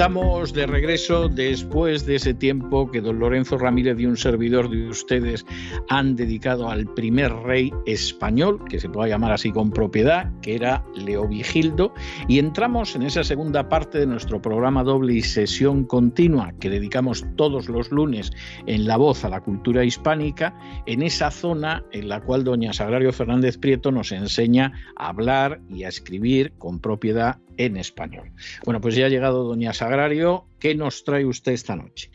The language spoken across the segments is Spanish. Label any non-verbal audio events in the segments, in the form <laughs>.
Estamos de regreso después de ese tiempo que don Lorenzo Ramírez y un servidor de ustedes han dedicado al primer rey español, que se pueda llamar así con propiedad, que era Leovigildo, y entramos en esa segunda parte de nuestro programa doble y sesión continua que dedicamos todos los lunes en La Voz a la cultura hispánica, en esa zona en la cual doña Sagrario Fernández Prieto nos enseña a hablar y a escribir con propiedad en español. Bueno, pues ya ha llegado doña Sagrario. ¿Qué nos trae usted esta noche?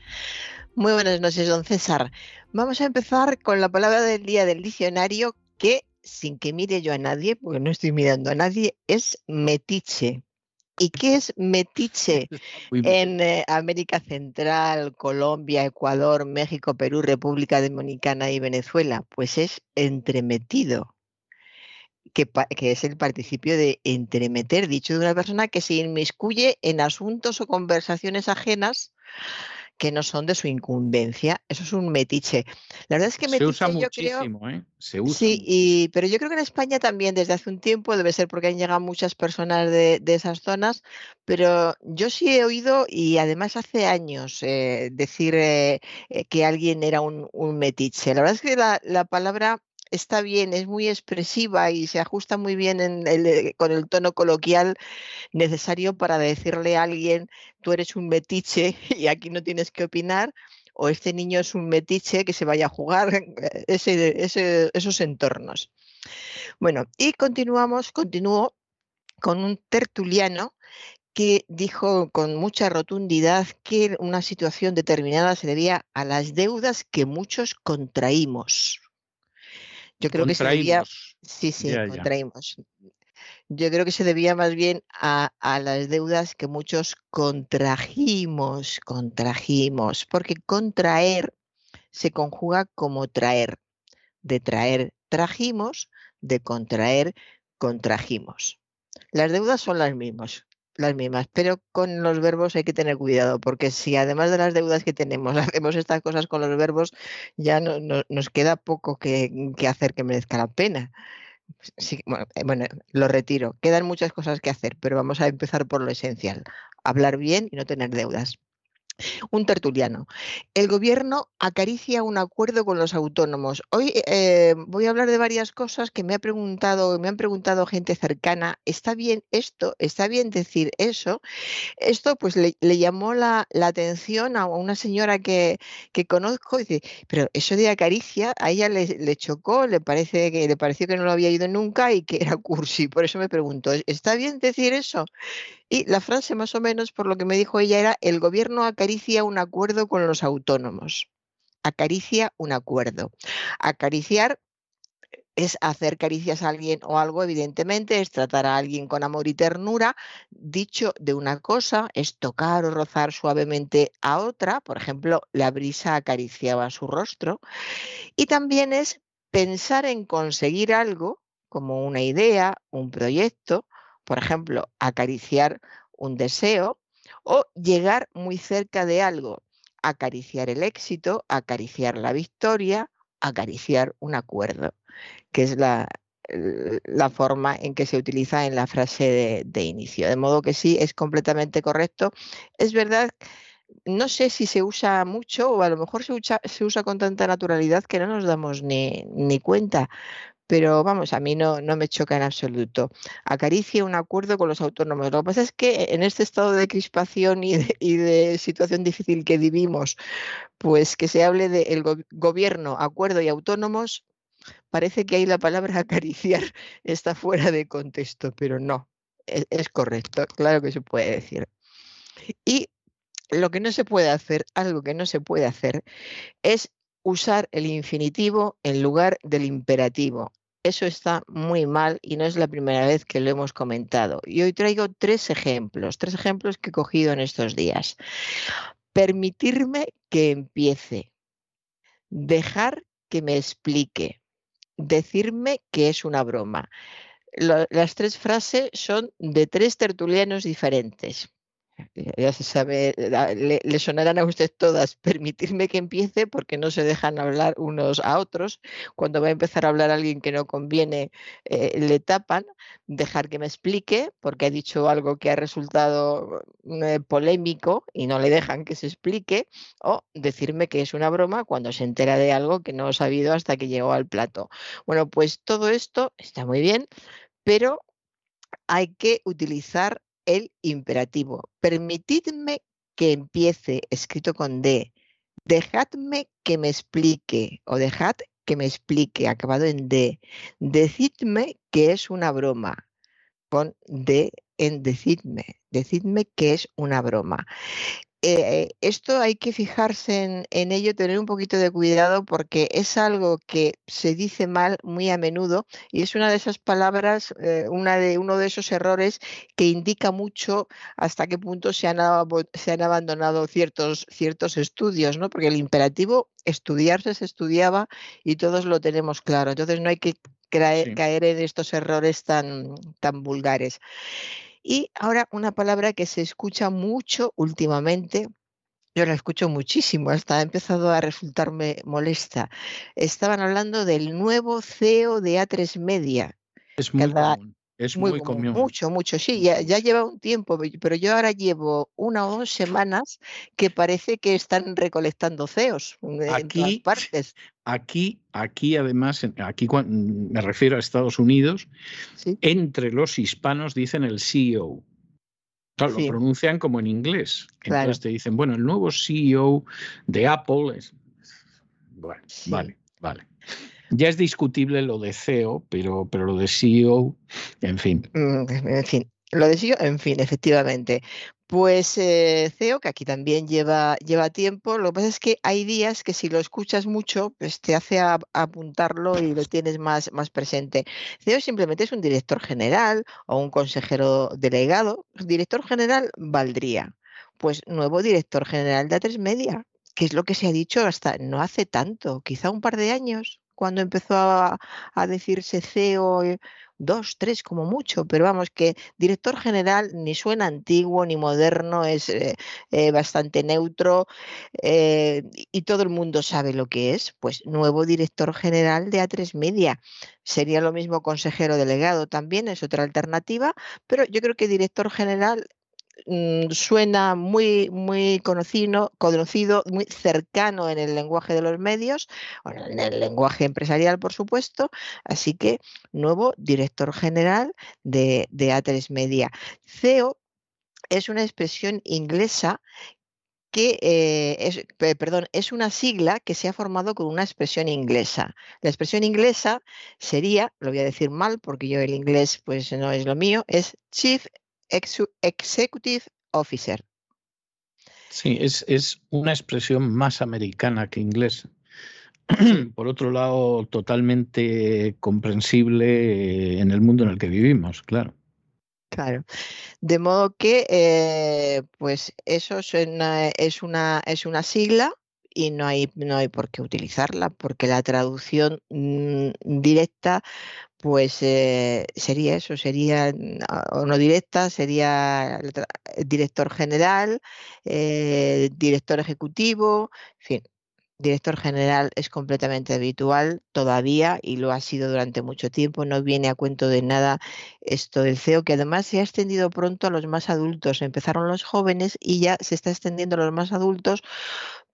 Muy buenas noches, don César. Vamos a empezar con la palabra del día del diccionario que, sin que mire yo a nadie, porque no estoy mirando a nadie, es metiche. ¿Y qué es metiche <laughs> en eh, América Central, Colombia, Ecuador, México, Perú, República Dominicana y Venezuela? Pues es entremetido que, es el participio de entremeter, dicho de una persona que se inmiscuye en asuntos o conversaciones ajenas que no son de su incumbencia. Eso es un metiche. La verdad es que metiche, se usa muchísimo, ¿eh? Se usa. Sí, pero yo creo que en España también desde hace un tiempo debe ser porque han llegado muchas personas de, esas zonas, pero yo sí he oído y además hace años eh, decir eh, eh, que alguien era un, metiche. La verdad es que la, la palabra está bien, es muy expresiva y se ajusta muy bien eh, con el tono coloquial necesario para decirle a alguien, tú eres un metiche <laughs> y aquí no tienes que opinar, o este niño es un metiche que se vaya a jugar, <laughs> eh, esos entornos. Bueno, y continuamos, continúo con un tertuliano que dijo con mucha rotundidad que una situación determinada se debía a las deudas que muchos contraímos. Yo creo que se debía. Sí, sí, contraímos. Yo creo que se debía más bien a, a, las deudas que muchos contrajimos, contrajimos, porque contraer se conjuga como traer. De traer trajimos, de contraer contrajimos. Las deudas son las mismas, las mismas, pero con los verbos hay que tener cuidado, porque si además de las deudas que tenemos <laughs> hacemos estas cosas con los verbos, ya no, nos queda poco que, hacer que merezca la pena. bueno, eh, bueno, lo retiro. Quedan muchas cosas que hacer, pero vamos a empezar por lo esencial. Hablar bien y no tener deudas. Un tertuliano. El gobierno acaricia un acuerdo con los autónomos. Hoy eh, voy a hablar de varias cosas que me ha preguntado, me han preguntado gente cercana. ¿Está bien esto? ¿Está bien decir eso? Esto pues le, llamó la, atención a una señora que, conozco y dice, pero eso de acaricia a ella le, chocó, le parece que le pareció que no lo había ido nunca y que era cursi. Por eso me pregunto, ¿está bien decir eso? Y la frase más o menos, por lo que me dijo ella, era, el gobierno acaricia un acuerdo con los autónomos. Acaricia un acuerdo. Acariciar es hacer caricias a alguien o algo, evidentemente, es tratar a alguien con amor y ternura. Dicho de una cosa, es tocar o rozar suavemente a otra, por ejemplo, la brisa acariciaba su rostro. Y también es pensar en conseguir algo, como una idea, un proyecto, por ejemplo, acariciar un deseo o llegar muy cerca de algo, acariciar el éxito, acariciar la victoria, acariciar un acuerdo, que es la, la forma en que se utiliza en la frase de, inicio. De modo que sí, es completamente correcto. Es verdad, no sé si se usa mucho o a lo mejor se usa, se usa con tanta naturalidad que no nos damos ni, ni cuenta, pero vamos, a mí no, no me choca en absoluto. Acaricia un acuerdo con los autónomos. Lo que pasa es que en este estado de crispación y de, situación difícil que vivimos, pues que se hable del gobierno, acuerdo y autónomos, parece que ahí la palabra <laughs> acariciar está fuera de contexto, pero no, es, es correcto, claro que se puede decir. Y lo que no se puede hacer, algo que no se puede hacer, es usar el infinitivo en lugar del imperativo. Eso está muy mal y no es la primera vez que lo hemos comentado. Y hoy traigo tres ejemplos, tres ejemplos que he cogido en estos días. Permitirme que empiece. Dejar que me explique. Decirme que es una broma. las tres frases son de tres tertulianos diferentes ya se sabe, le, sonarán a usted todas, <laughs> permitirme que empiece porque no se dejan hablar unos a otros. Cuando va a empezar a hablar alguien que no conviene, eh, le tapan. Dejar que me explique porque ha dicho algo que ha resultado eh, polémico y no le dejan que se explique. O decirme que es una broma cuando se entera de algo que no ha sabido hasta que llegó al plato. Bueno, pues todo esto está muy bien, pero hay que utilizar el imperativo. Permitidme que empiece, escrito con D. Dejadme que me explique o dejad que me explique, acabado en D. Decidme que es una broma, con D en decidme. Decidme que es una broma. Eh, esto hay que fijarse en, ello, tener un poquito de cuidado porque es algo que se dice mal muy a menudo y es una de esas palabras, eh, una de, uno de esos errores que indica mucho hasta qué punto se han, se han abandonado ciertos, ciertos estudios, ¿no? porque el imperativo estudiarse se estudiaba y todos lo tenemos claro, entonces no hay que caer en estos errores tan, tan vulgares. Y ahora una palabra que se escucha mucho últimamente, yo la escucho muchísimo, hasta ha empezado a resultarme molesta. Estaban hablando del nuevo CEO de A3 Media. Es muy común. Es muy, común. Mucho, mucho, sí, ya, ya, lleva un tiempo, pero yo ahora llevo una o dos semanas que parece que están recolectando CEOs en aquí, todas partes. Aquí, aquí además, aquí me refiero a Estados Unidos, entre los hispanos dicen el CEO. Claro, lo pronuncian como en inglés. Entonces te dicen, bueno, el nuevo CEO de Apple es... Bueno, vale, vale. Ya es discutible lo de CEO, pero, pero lo de CEO, en fin. Mm, en fin, Lo de CEO, en fin, efectivamente. Pues eh, CEO, que aquí también lleva, lleva tiempo, lo que pasa es que hay días que si lo escuchas mucho, pues te hace apuntarlo y lo tienes más, más presente. CEO simplemente es un director general o un consejero delegado. Director general valdría. Pues nuevo director general de A3 Media, que es lo que se ha dicho hasta no hace tanto, quizá un par de años, cuando empezó a, decirse CEO dos, tres como mucho, pero vamos, que director general ni suena antiguo ni moderno, es eh, eh, bastante neutro eh, y todo el mundo sabe lo que es, pues nuevo director general de A3 Media. Sería lo mismo consejero delegado también, es otra alternativa, pero yo creo que director general Mm, suena muy, muy conocido, conocido, muy cercano en el lenguaje de los medios, en el lenguaje empresarial, por supuesto. Así que, nuevo director general de, A3 Media. CEO es una expresión inglesa que eh, es, perdón, es una sigla que se ha formado con una expresión inglesa. La expresión inglesa sería, lo voy a decir mal porque yo el inglés pues no es lo mío, es Chief Executive Officer. Sí, es, es una expresión más americana que inglesa. <clears throat> Por otro lado, totalmente comprensible en el mundo en el que vivimos, claro. Claro. De modo que, eh, pues eso es una, es una, es una sigla y no hay, no hay por qué utilizarla, porque la traducción mm, directa pues eh, sería eso, sería, mm, o no directa, sería director general, eh, director ejecutivo, en fin, director general es completamente habitual todavía y lo ha sido durante mucho tiempo, no viene a cuento de nada esto del CEO, que además se ha extendido pronto a los más adultos, empezaron los jóvenes y ya se está extendiendo a los más adultos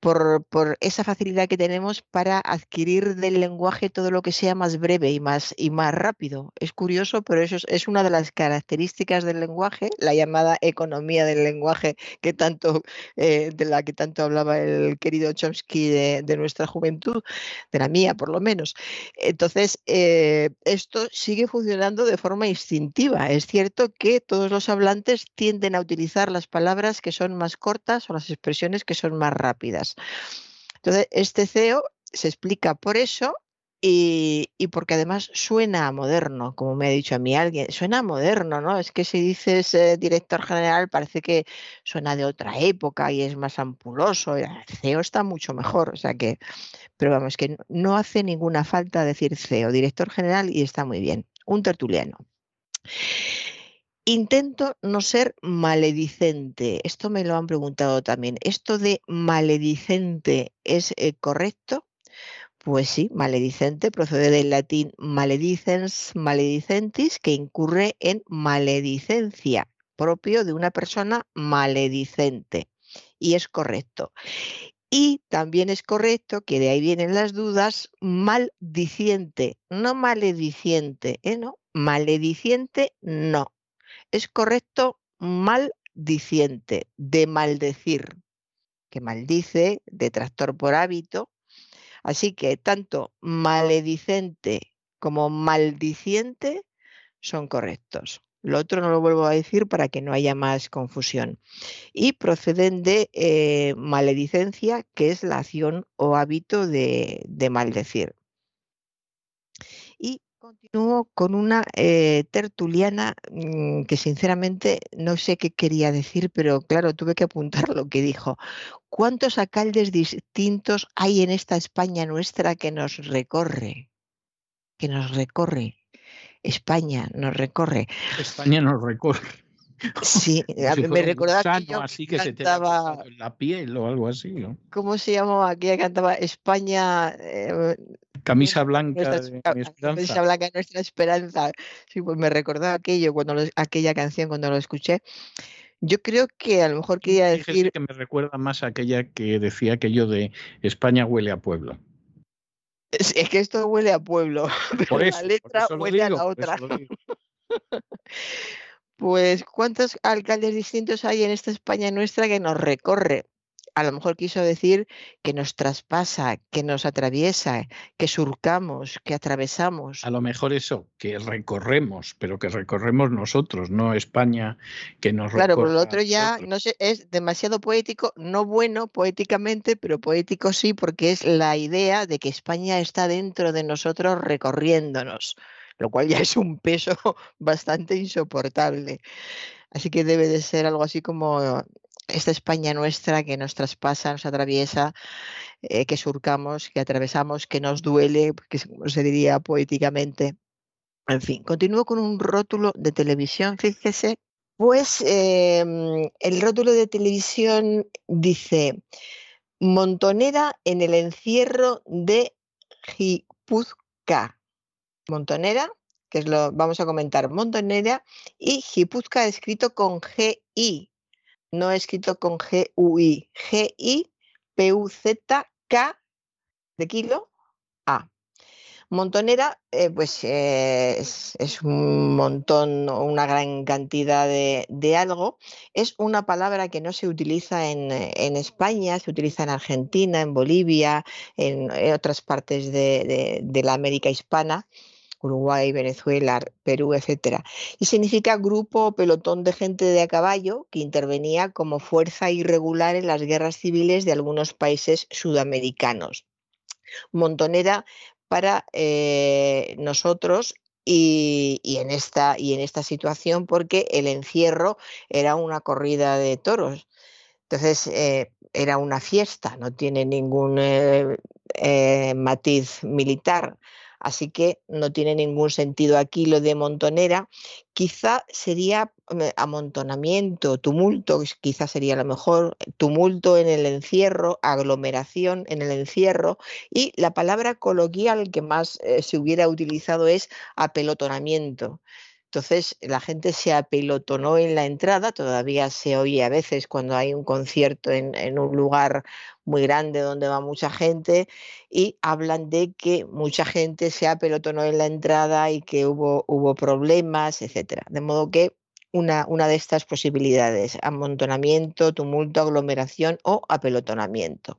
por, por, esa facilidad que tenemos para adquirir del lenguaje todo lo que sea más breve y más, y más rápido. Es curioso, pero eso es, una de las características del lenguaje, la llamada economía del lenguaje que tanto, eh, de la que tanto hablaba el querido Chomsky de, nuestra juventud, de la mía por lo menos. Entonces, eh, esto sigue funcionando de forma instintiva. Es cierto que todos los hablantes tienden a utilizar las palabras que son más cortas o las expresiones que son más rápidas. Entonces, este CEO se explica por eso y, porque además suena moderno, como me ha dicho a mí alguien, suena moderno, ¿no? Es que si dices eh, director general parece que suena de otra época y es más ampuloso. El CEO está mucho mejor, o sea que, pero vamos, que no hace ninguna falta decir CEO, director general y está muy bien. Un tertuliano. Intento no ser maledicente. Esto me lo han preguntado también. ¿Esto de maledicente es eh, correcto? Pues sí, maledicente procede del latín maledicens, maledicentis, que incurre en maledicencia, propio de una persona maledicente. Y es correcto. Y también es correcto, que de ahí vienen las dudas, maldiciente, no malediciente, ¿eh? ¿no? Malediciente no es correcto maldiciente, de maldecir, que maldice, detractor por hábito. Así que tanto maledicente como maldiciente son correctos. Lo otro no lo vuelvo a decir para que no haya más confusión. Y proceden de eh, maledicencia, que es la acción o hábito de, de maldecir. Continúo con una eh, tertuliana mm, que sinceramente no sé qué quería decir, pero claro, tuve que apuntar lo que dijo. ¿Cuántos alcaldes distintos hay en esta España nuestra que nos recorre? Que nos recorre. España nos recorre. España nos recorre. <laughs> Sí, <laughs> me recordaba que así que cantaba, se la piel o algo así, ¿no? ¿Cómo se llamaba aquella cantaba España? Eh, camisa blanca de mi esperanza. Camisa blanca de nuestra esperanza. Sí, pues me recordaba aquello cuando aquella canción cuando lo escuché. Yo creo que a lo mejor quería decir que me recuerda más a aquella que decía aquello de España huele a pueblo. Es, que esto huele a pueblo, <laughs> pero la letra huele a la otra. <laughs> Pues, ¿cuántos alcaldes distintos hay en esta España nuestra que nos recorre? A lo mejor quiso decir que nos traspasa, que nos atraviesa, que surcamos, que atravesamos. A lo mejor eso, que recorremos, pero que recorremos nosotros, no España que nos Claro, por lo otro ya no sé, es demasiado poético, no bueno poéticamente, pero poético sí, porque es la idea de que España está dentro de nosotros recorriéndonos, lo cual ya es un peso <laughs> bastante insoportable. Así que debe de ser algo así como esta España nuestra que nos traspasa, nos atraviesa, eh, que surcamos, que atravesamos, que nos duele, que se diría poéticamente. En fin, continúo con un rótulo de televisión, fíjese. Pues em, el rótulo de televisión dice, Montonera en el encierro de Gipuzca. Montonera, que es lo vamos a comentar, Montonera y Gipuzca escrito con G-I, no escrito con G-U-I, G-I-P-U-Z-K de kilo A. Montonera, eh, pues eh, es, un montón, una gran cantidad de, algo. Es una palabra que no se utiliza en, España, se utiliza en Argentina, en Bolivia, en, otras partes de la América hispana. Uruguay, Venezuela, Perú, etc. Y significa grupo o pelotón de gente de a caballo que intervenía como fuerza irregular en las guerras civiles de algunos países sudamericanos. Montonera para eh, nosotros y, en esta, y en esta situación porque el encierro era una corrida de toros. Entonces eh, era una fiesta, no tiene ningún eh, matiz militar. Así que no tiene ningún sentido aquí lo de montonera. Quizá sería amontonamiento, tumulto, quizá sería lo mejor, tumulto en el encierro, aglomeración en el encierro y la palabra coloquial que más eh, se hubiera utilizado es apelotonamiento. Entonces la gente se apelotonó en la entrada, todavía se oye a veces cuando hay un concierto en, un lugar muy grande donde va mucha gente y hablan de que mucha gente se apelotonó en la entrada y que hubo, hubo problemas, etc. De modo que una, una, de estas posibilidades, amontonamiento, tumulto, aglomeración o apelotonamiento.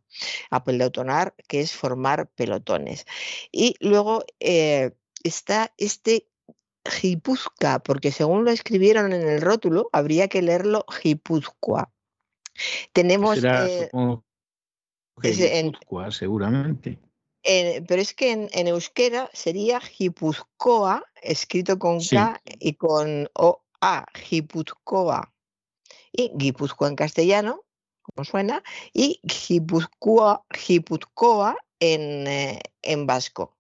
Apelotonar, que es formar pelotones. Y luego eh, está este Gipuzca, porque según lo escribieron en el rótulo, habría que leerlo Gipuzcoa. Tenemos. Eh, seguramente. pero es que en, euskera sería Gipuzcoa, escrito con K y con O-A, Gipuzcoa. Y Gipuzcoa en castellano, como suena, y Gipuzcoa, en, eh, en vasco.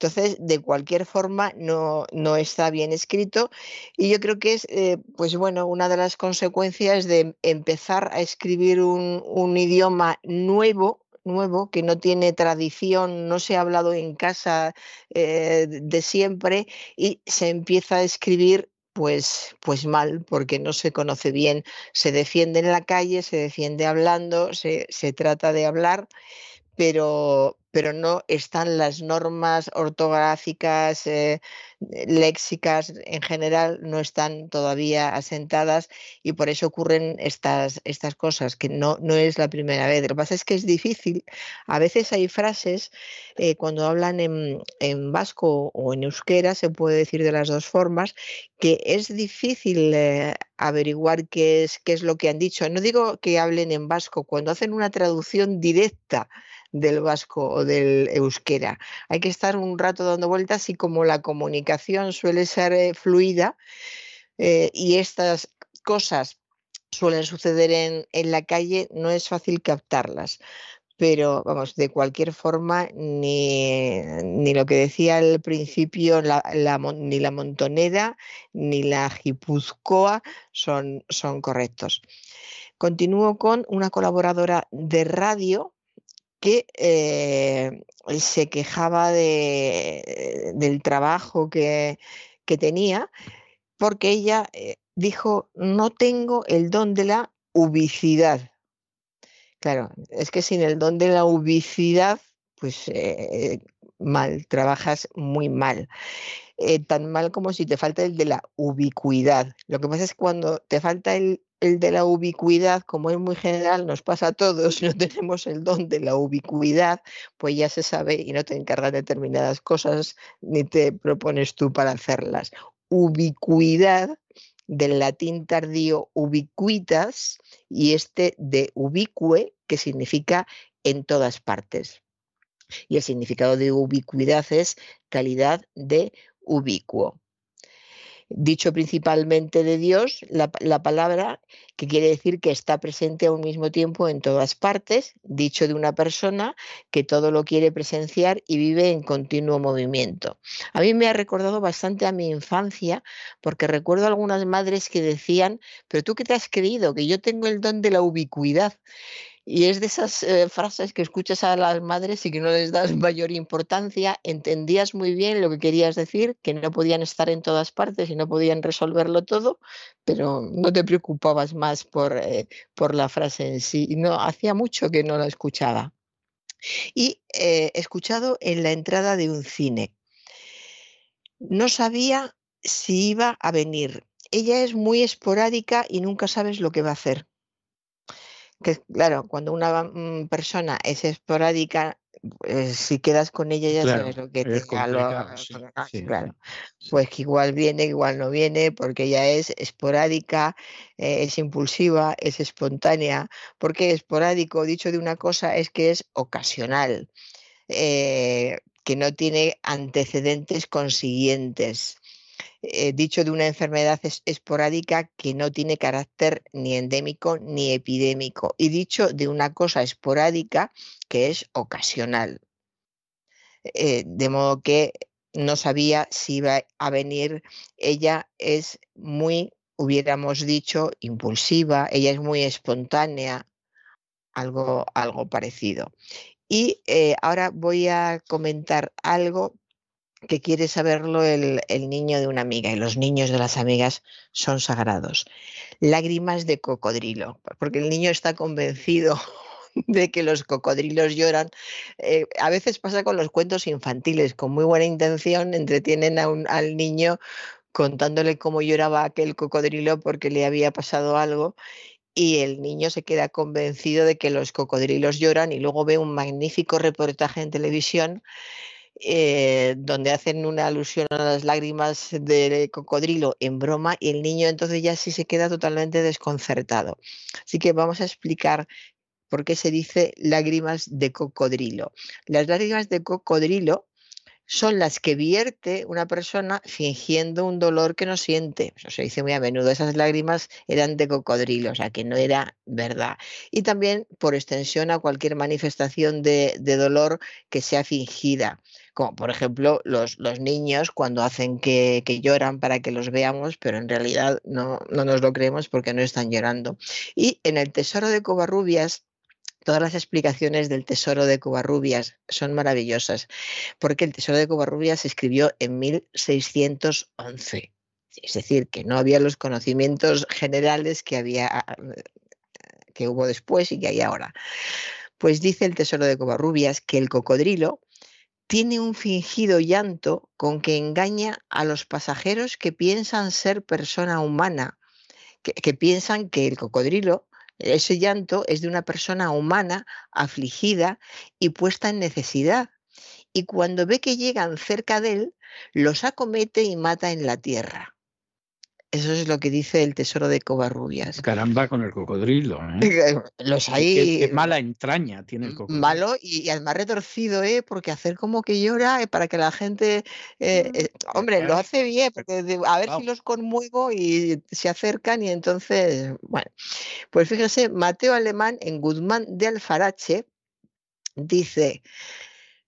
Entonces, de cualquier forma, no, no está bien escrito y yo creo que es, eh, pues bueno, una de las consecuencias de empezar a escribir un, idioma nuevo, nuevo, que no tiene tradición, no se ha hablado en casa eh, de siempre y se empieza a escribir pues, pues mal, porque no se conoce bien. Se defiende en la calle, se defiende hablando, se, se trata de hablar, pero, pero no están las normas ortográficas, eh, léxicas en general, no están todavía asentadas y por eso ocurren estas, estas cosas, que no, no es la primera vez. Lo que pasa es que es difícil. A veces hay frases, eh, cuando hablan en, en, vasco o en euskera, se puede decir de las dos formas, que es difícil eh, averiguar qué es, qué es lo que han dicho. No digo que hablen en vasco, cuando hacen una traducción directa del vasco o del euskera. Hay que estar un rato dando vueltas y como la comunicación suele ser eh, fluida eh, y estas cosas suelen suceder en, en, la calle, no es fácil captarlas. Pero vamos, de cualquier forma, ni, ni lo que decía al principio, ni la montonera ni la Gipuzcoa son, son correctos. Continúo con una colaboradora de radio que eh, se quejaba de, del trabajo que, tenía, porque ella eh, dijo, no tengo el don de la ubicidad. Claro, es que sin el don de la ubicidad, pues eh, mal, trabajas muy mal. tan mal como si te falta el de la ubicuidad. Lo que pasa es que cuando te falta el el de la ubicuidad, como es muy general, nos pasa a todos, <laughs> no tenemos el don de la ubicuidad, pues ya se sabe y no te encargas de determinadas cosas ni te propones tú para hacerlas. Ubicuidad del latín tardío ubiquitas y este de ubique, que significa en todas partes. Y el significado de ubicuidad es calidad de ubicuo dicho principalmente de Dios, la, palabra que quiere decir que está presente a un mismo tiempo en todas partes, dicho de una persona que todo lo quiere presenciar y vive en continuo movimiento. A mí me ha recordado bastante a mi infancia, porque recuerdo algunas madres que decían, pero tú qué te has creído, que yo tengo el don de la ubicuidad. Y es de esas eh, frases que escuchas a las madres y que no les das <laughs> mayor importancia, entendías muy bien lo que querías decir, que no podían estar en todas partes y no podían resolverlo todo, pero no te preocupabas más por, eh, por la frase en sí. No, hacía mucho que no la escuchaba. Y eh, escuchado en la entrada de un cine. No sabía si iba a venir. Ella es muy esporádica y nunca sabes lo que va a hacer que claro, cuando una mm, persona es esporádica, pues, si quedas con ella ya sabes lo que te claro. Pues que igual viene, igual no viene, porque ella es esporádica, eh, es impulsiva, es espontánea. Porque esporádico, dicho de una cosa, es que es ocasional, eh, que no tiene antecedentes consiguientes. Eh, dicho de una enfermedad esporádica que no tiene carácter ni endémico ni epidémico, y dicho de una cosa esporádica que es ocasional. Eh, de modo que no sabía si iba a venir. Ella es muy, hubiéramos dicho, impulsiva, ella es muy espontánea, algo, algo parecido. Y eh, ahora voy a comentar algo que quiere saberlo el, niño de una amiga y los niños de las amigas son sagrados. Lágrimas de cocodrilo, porque el niño está convencido <laughs> de que los cocodrilos lloran. Eh, a veces pasa con los cuentos infantiles, con muy buena intención, entretienen al niño contándole cómo lloraba aquel cocodrilo porque le había pasado algo y el niño se queda convencido de que los cocodrilos lloran y luego ve un magnífico reportaje en televisión eh, donde hacen una alusión a las lágrimas de cocodrilo en broma y el niño entonces ya sí se queda totalmente desconcertado. Así que vamos a explicar por qué se dice lágrimas de cocodrilo. Las lágrimas de cocodrilo son las que vierte una persona fingiendo un dolor que no siente. Eso se dice muy a menudo. Esas lágrimas eran de cocodrilo, o sea, que no era verdad. Y también, por extensión, a cualquier manifestación de, dolor que sea fingida. Como por ejemplo los, los niños cuando hacen que, que, lloran para que los veamos, pero en realidad no, no nos lo creemos porque no están llorando. Y en el Tesoro de Covarrubias todas las explicaciones del Tesoro de Covarrubias son maravillosas, porque el Tesoro de Covarrubias se escribió en 1611. Es decir, que no había los conocimientos generales que había que hubo después y que hay ahora. Pues dice el Tesoro de Covarrubias que el cocodrilo tiene un fingido llanto con que engaña a los pasajeros que piensan ser persona humana, que piensan que el cocodrilo ese llanto es de una persona humana, afligida y puesta en necesidad. Y cuando ve que llegan cerca de él, los acomete y mata en la tierra. Eso es lo que dice el tesoro de Covarrubias. Caramba con el cocodrilo. ¿eh? <laughs> Los hay. Qué, mala entraña tiene el cocodrilo. Malo y, además retorcido, ¿eh? Porque hacer como que llora eh, para que la gente. Eh, mm, hombre, lo hace bien, porque a ver si los conmuevo y se acercan y entonces. Bueno, pues fíjese, Mateo Alemán en Guzmán de Alfarache dice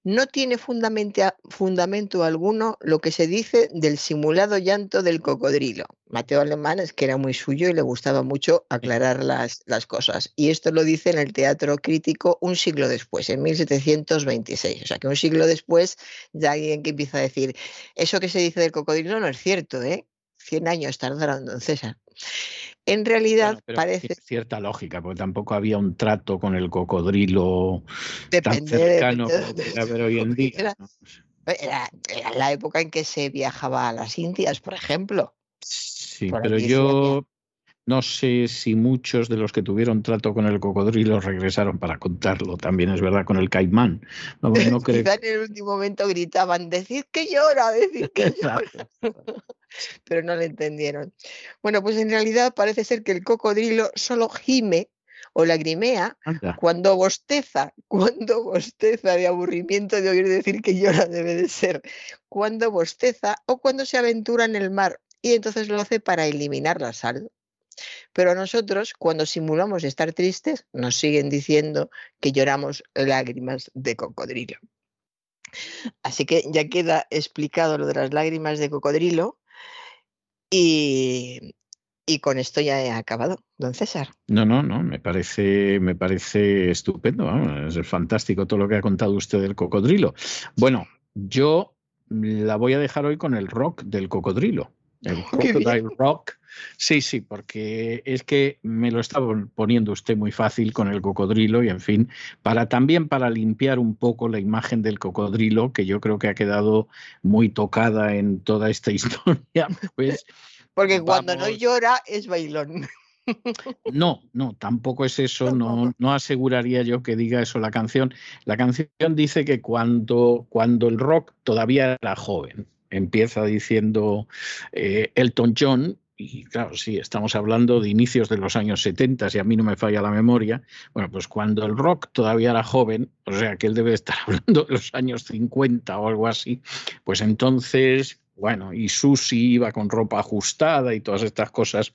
no tiene fundamento, alguno lo que se dice del simulado llanto del cocodrilo. Mateo Alemán es que era muy suyo y le gustaba mucho aclarar las, las, cosas. Y esto lo dice en el Teatro Crítico un siglo después, en 1726. O sea que un siglo después ya alguien que empieza a decir, eso que se dice del cocodrilo no es cierto, ¿eh? 100 años tardaron don César. En realidad parece. Tiene cierta lógica, porque tampoco había un trato con el cocodrilo tan cercano como hoy en día. Era, la época en que se viajaba a las Indias, por ejemplo. Sí, pero yo No sé si muchos de los que tuvieron trato con el cocodrilo regresaron para contarlo. También es verdad con el caimán. No, <laughs> creo... en el último momento gritaban, decid que llora, decid que <laughs> llora. <laughs> Pero no le entendieron. Bueno, pues en realidad parece ser que el cocodrilo solo gime o lagrimea cuando bosteza, cuando bosteza de aburrimiento de oír decir que llora debe de ser, cuando bosteza o cuando se aventura en el mar y entonces lo hace para eliminar la sal. Pero nosotros, cuando simulamos estar tristes, nos siguen diciendo que lloramos lágrimas de cocodrilo. Así que ya queda explicado lo de las lágrimas de cocodrilo y, y con esto ya he acabado, don César. No, no, no, me parece, me parece estupendo, es fantástico todo lo que ha contado usted del cocodrilo. Bueno, yo la voy a dejar hoy con el rock del cocodrilo. El Crocodile Rock. Sí, sí, porque es que me lo estaba poniendo usted muy fácil con el cocodrilo y en fin, para también para limpiar un poco la imagen del cocodrilo, que yo creo que ha quedado muy tocada en toda esta <laughs> historia, pues porque cuando no llora es bailón. <laughs> No, no, tampoco es eso, no, no aseguraría yo que diga eso la canción. La canción dice que cuando, cuando el rock todavía era joven, empieza diciendo eh, Elton John, y claro, sí, estamos hablando de inicios de los años 70, si a mí no me falla la memoria, bueno, pues cuando el rock todavía era joven, o sea que él debe estar <laughs> hablando de los años 50 o algo así, pues entonces, bueno, y Susi iba con ropa ajustada y todas estas cosas,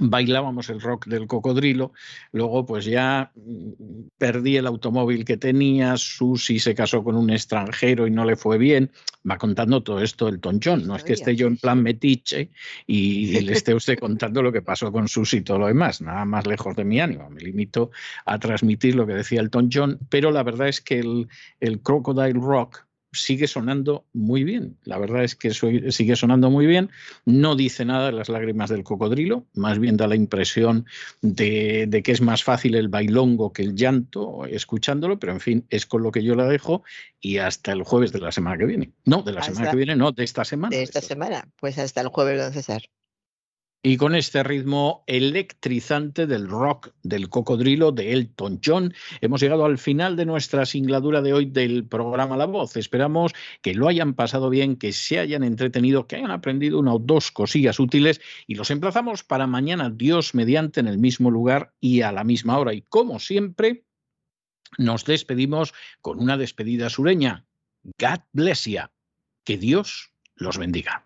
bailábamos el rock del cocodrilo, luego pues ya mm, perdí el automóvil que tenía, Susi se casó con un extranjero y no le fue bien, va contando todo esto el tonchón, no es que esté yo en plan metiche y le esté usted contando lo que pasó con Susi y todo lo demás, nada más lejos de mi ánimo, me limito a transmitir lo que decía el tonchón, pero la verdad es que el, el Crocodile Rock sigue sonando muy bien. La verdad es que sigue sonando muy bien. No dice nada de las lágrimas del cocodrilo, más bien da la impresión de, que es más fácil el bailongo que el llanto escuchándolo, pero en fin, es con lo que yo la dejo y hasta el jueves de la semana que viene. No, de la semana que viene, no, de esta semana. De esta semana, pues hasta el jueves, don César. Y con este ritmo electrizante del rock del cocodrilo de Elton John, hemos llegado al final de nuestra singladura de hoy del programa La Voz. Esperamos que lo hayan pasado bien, que se hayan entretenido, que hayan aprendido una o dos cosillas útiles y los emplazamos para mañana, Dios mediante, en el mismo lugar y a la misma hora. Y como siempre, nos despedimos con una despedida sureña. God bless you. Que Dios los bendiga.